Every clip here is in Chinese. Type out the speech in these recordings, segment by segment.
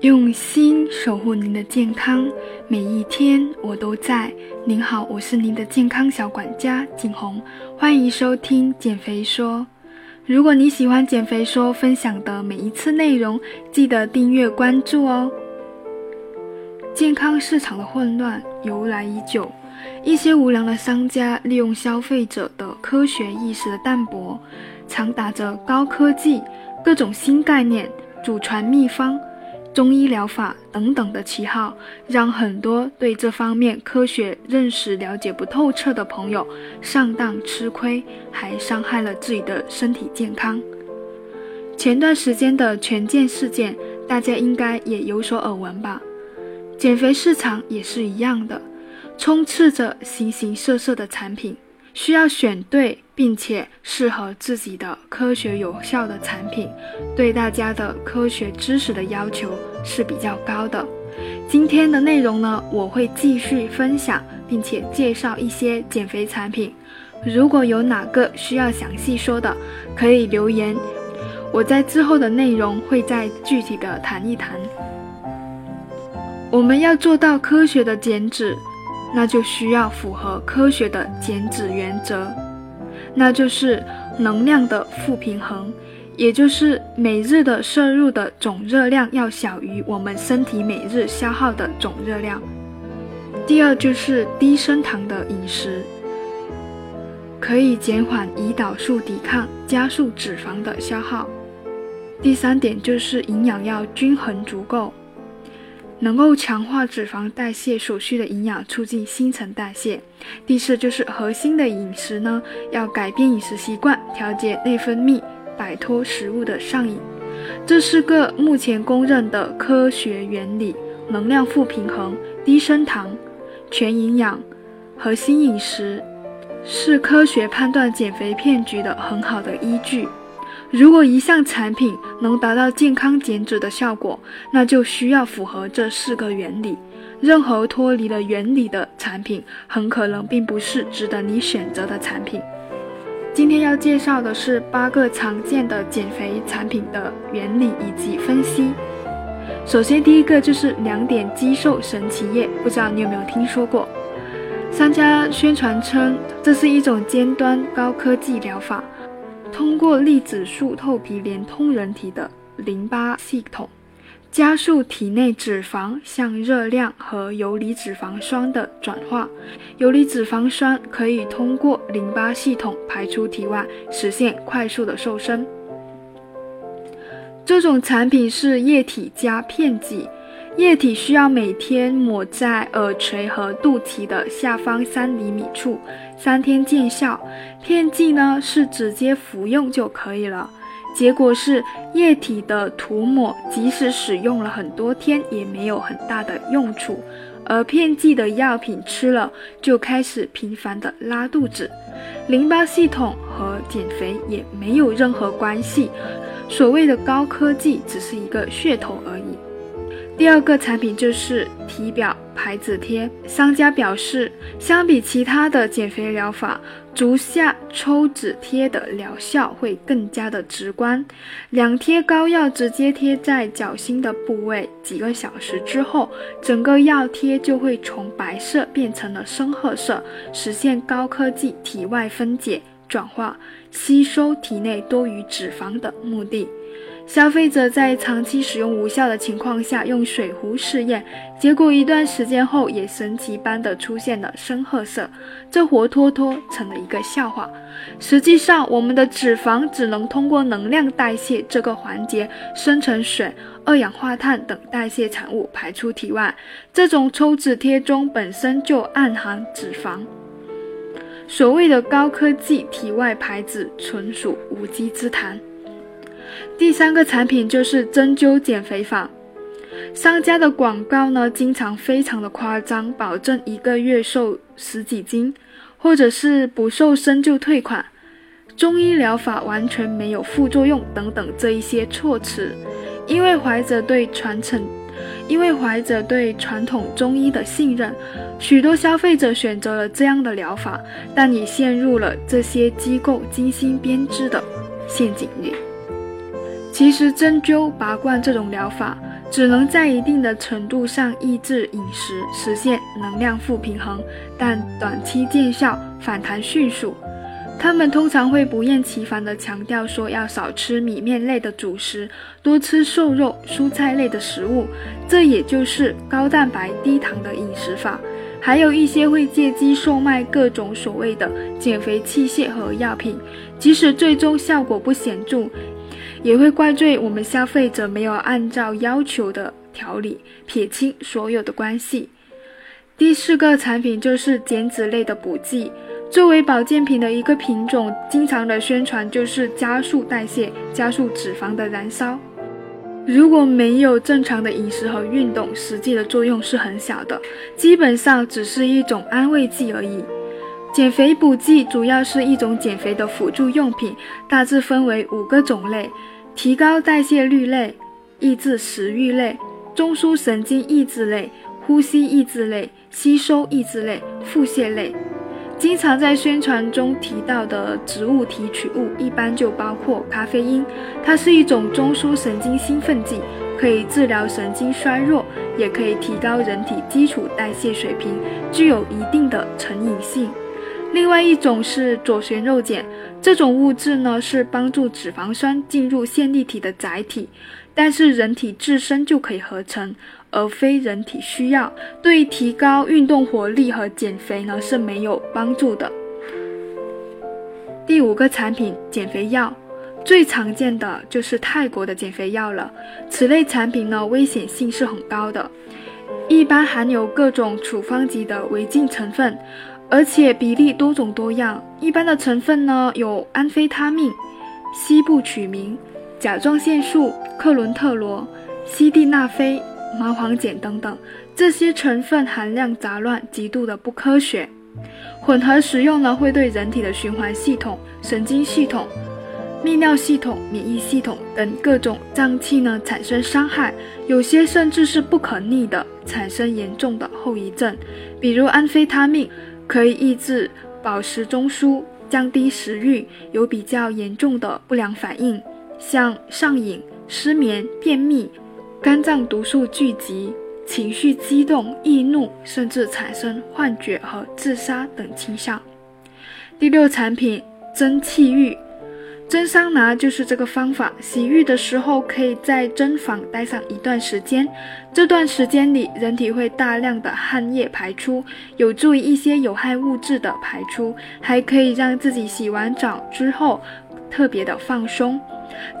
用心守护您的健康，每一天我都在。您好，我是您的健康小管家景红，欢迎收听减肥说。如果你喜欢减肥说分享的每一次内容，记得订阅关注哦。健康市场的混乱由来已久，一些无良的商家利用消费者的科学意识的淡薄，常打着高科技、各种新概念、祖传秘方。中医疗法等等的旗号，让很多对这方面科学认识了解不透彻的朋友上当吃亏，还伤害了自己的身体健康。前段时间的权健事件，大家应该也有所耳闻吧？减肥市场也是一样的，充斥着形形色色的产品。需要选对并且适合自己的科学有效的产品，对大家的科学知识的要求是比较高的。今天的内容呢，我会继续分享并且介绍一些减肥产品。如果有哪个需要详细说的，可以留言，我在之后的内容会再具体的谈一谈。我们要做到科学的减脂。那就需要符合科学的减脂原则，那就是能量的负平衡，也就是每日的摄入的总热量要小于我们身体每日消耗的总热量。第二就是低升糖的饮食，可以减缓胰岛素抵抗，加速脂肪的消耗。第三点就是营养要均衡足够。能够强化脂肪代谢所需的营养，促进新陈代谢。第四就是核心的饮食呢，要改变饮食习惯，调节内分泌，摆脱食物的上瘾。这是个目前公认的科学原理：能量负平衡、低升糖、全营养、核心饮食，是科学判断减肥骗局的很好的依据。如果一项产品能达到健康减脂的效果，那就需要符合这四个原理。任何脱离了原理的产品，很可能并不是值得你选择的产品。今天要介绍的是八个常见的减肥产品的原理以及分析。首先，第一个就是两点肌瘦神奇液，不知道你有没有听说过？商家宣传称这是一种尖端高科技疗法。通过粒子束透皮连通人体的淋巴系统，加速体内脂肪向热量和游离脂肪酸的转化。游离脂肪酸可以通过淋巴系统排出体外，实现快速的瘦身。这种产品是液体加片剂。液体需要每天抹在耳垂和肚脐的下方三厘米处，三天见效。片剂呢是直接服用就可以了。结果是液体的涂抹，即使使用了很多天，也没有很大的用处；而片剂的药品吃了，就开始频繁的拉肚子。淋巴系统和减肥也没有任何关系。所谓的高科技，只是一个噱头而已。第二个产品就是体表排脂贴。商家表示，相比其他的减肥疗法，足下抽脂贴的疗效会更加的直观。两贴膏药直接贴在脚心的部位，几个小时之后，整个药贴就会从白色变成了深褐色，实现高科技体外分解、转化、吸收体内多余脂肪的目的。消费者在长期使用无效的情况下，用水壶试验，结果一段时间后也神奇般的出现了深褐色，这活脱脱成了一个笑话。实际上，我们的脂肪只能通过能量代谢这个环节生成水、二氧化碳等代谢产物排出体外。这种抽脂贴中本身就暗含脂肪，所谓的高科技体外排脂纯属无稽之谈。第三个产品就是针灸减肥法，商家的广告呢，经常非常的夸张，保证一个月瘦十几斤，或者是不瘦身就退款，中医疗法完全没有副作用等等这一些措辞。因为怀着对传承，因为怀着对传统中医的信任，许多消费者选择了这样的疗法，但也陷入了这些机构精心编织的陷阱里。其实针灸、拔罐这种疗法，只能在一定的程度上抑制饮食，实现能量负平衡，但短期见效，反弹迅速。他们通常会不厌其烦地强调说，要少吃米面类的主食，多吃瘦肉、蔬菜类的食物，这也就是高蛋白低糖的饮食法。还有一些会借机售卖各种所谓的减肥器械和药品，即使最终效果不显著，也会怪罪我们消费者没有按照要求的调理，撇清所有的关系。第四个产品就是减脂类的补剂。作为保健品的一个品种，经常的宣传就是加速代谢、加速脂肪的燃烧。如果没有正常的饮食和运动，实际的作用是很小的，基本上只是一种安慰剂而已。减肥补剂主要是一种减肥的辅助用品，大致分为五个种类：提高代谢率类、抑制食欲类、中枢神经抑制类、呼吸抑制类、吸收抑制类、腹泻类。经常在宣传中提到的植物提取物，一般就包括咖啡因。它是一种中枢神经兴奋剂，可以治疗神经衰弱，也可以提高人体基础代谢水平，具有一定的成瘾性。另外一种是左旋肉碱，这种物质呢是帮助脂肪酸进入线粒体的载体，但是人体自身就可以合成。而非人体需要，对提高运动活力和减肥呢是没有帮助的。第五个产品，减肥药，最常见的就是泰国的减肥药了。此类产品呢危险性是很高的，一般含有各种处方级的违禁成分，而且比例多种多样。一般的成分呢有安非他命、西部曲明、甲状腺素、克伦特罗、西地那非。麻黄碱等等，这些成分含量杂乱，极度的不科学。混合使用呢，会对人体的循环系统、神经系统、泌尿系统、免疫系统等各种脏器呢产生伤害，有些甚至是不可逆的，产生严重的后遗症。比如安非他命可以抑制饱食中枢，降低食欲，有比较严重的不良反应，像上瘾、失眠、便秘。肝脏毒素聚集，情绪激动、易怒，甚至产生幻觉和自杀等倾向。第六产品蒸汽浴，蒸桑拿就是这个方法。洗浴的时候，可以在蒸房待上一段时间，这段时间里，人体会大量的汗液排出，有助于一些有害物质的排出，还可以让自己洗完澡之后特别的放松。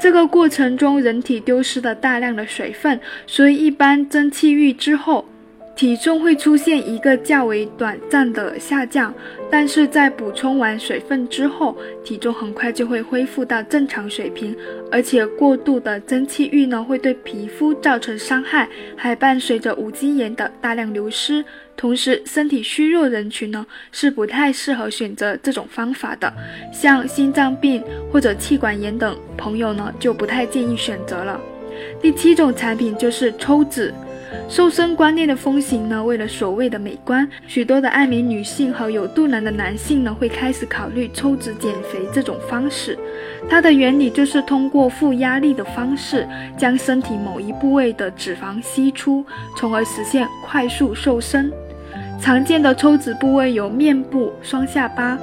这个过程中，人体丢失了大量的水分，所以一般蒸汽浴之后，体重会出现一个较为短暂的下降。但是在补充完水分之后，体重很快就会恢复到正常水平。而且过度的蒸汽浴呢，会对皮肤造成伤害，还伴随着无机盐的大量流失。同时，身体虚弱人群呢是不太适合选择这种方法的，像心脏病或者气管炎等朋友呢就不太建议选择了。第七种产品就是抽脂。瘦身观念的风行呢，为了所谓的美观，许多的爱美女性和有肚腩的男性呢会开始考虑抽脂减肥这种方式。它的原理就是通过负压力的方式，将身体某一部位的脂肪吸出，从而实现快速瘦身。常见的抽脂部位有面部、双下巴、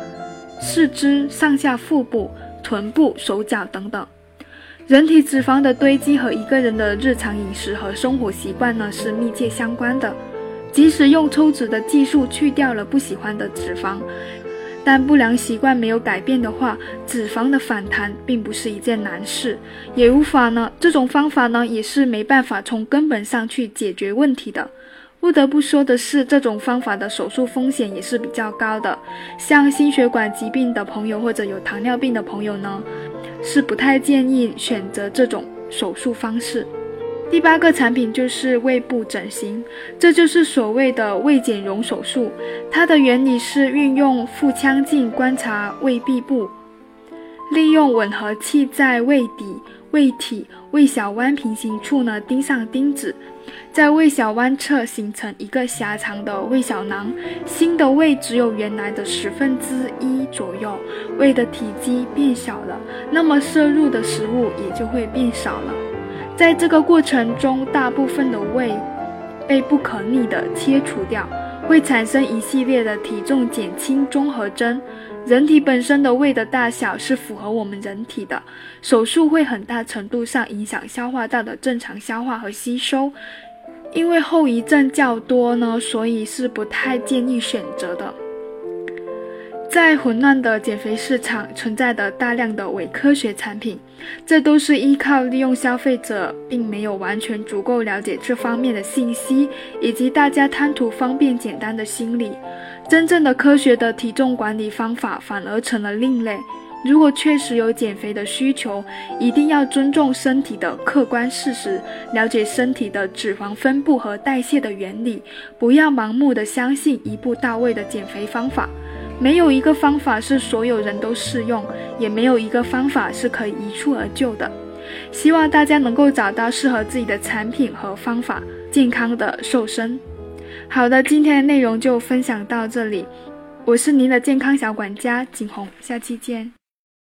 四肢、上下腹部、臀部、手脚等等。人体脂肪的堆积和一个人的日常饮食和生活习惯呢是密切相关的。即使用抽脂的技术去掉了不喜欢的脂肪，但不良习惯没有改变的话，脂肪的反弹并不是一件难事，也无法呢。这种方法呢也是没办法从根本上去解决问题的。不得不说的是，这种方法的手术风险也是比较高的。像心血管疾病的朋友或者有糖尿病的朋友呢，是不太建议选择这种手术方式。第八个产品就是胃部整形，这就是所谓的胃减容手术。它的原理是运用腹腔镜观察胃壁部，利用吻合器在胃底、胃体胃小弯平行处呢钉上钉子，在胃小弯侧形成一个狭长的胃小囊，新的胃只有原来的十分之一左右，胃的体积变小了，那么摄入的食物也就会变少了。在这个过程中，大部分的胃被不可逆的切除掉，会产生一系列的体重减轻综合征。人体本身的胃的大小是符合我们人体的，手术会很大程度上影响消化道的正常消化和吸收，因为后遗症较多呢，所以是不太建议选择的。在混乱的减肥市场存在的大量的伪科学产品，这都是依靠利用消费者并没有完全足够了解这方面的信息，以及大家贪图方便简单的心理。真正的科学的体重管理方法反而成了另类。如果确实有减肥的需求，一定要尊重身体的客观事实，了解身体的脂肪分布和代谢的原理，不要盲目的相信一步到位的减肥方法。没有一个方法是所有人都适用，也没有一个方法是可以一蹴而就的。希望大家能够找到适合自己的产品和方法，健康的瘦身。好的，今天的内容就分享到这里。我是您的健康小管家景红，下期见。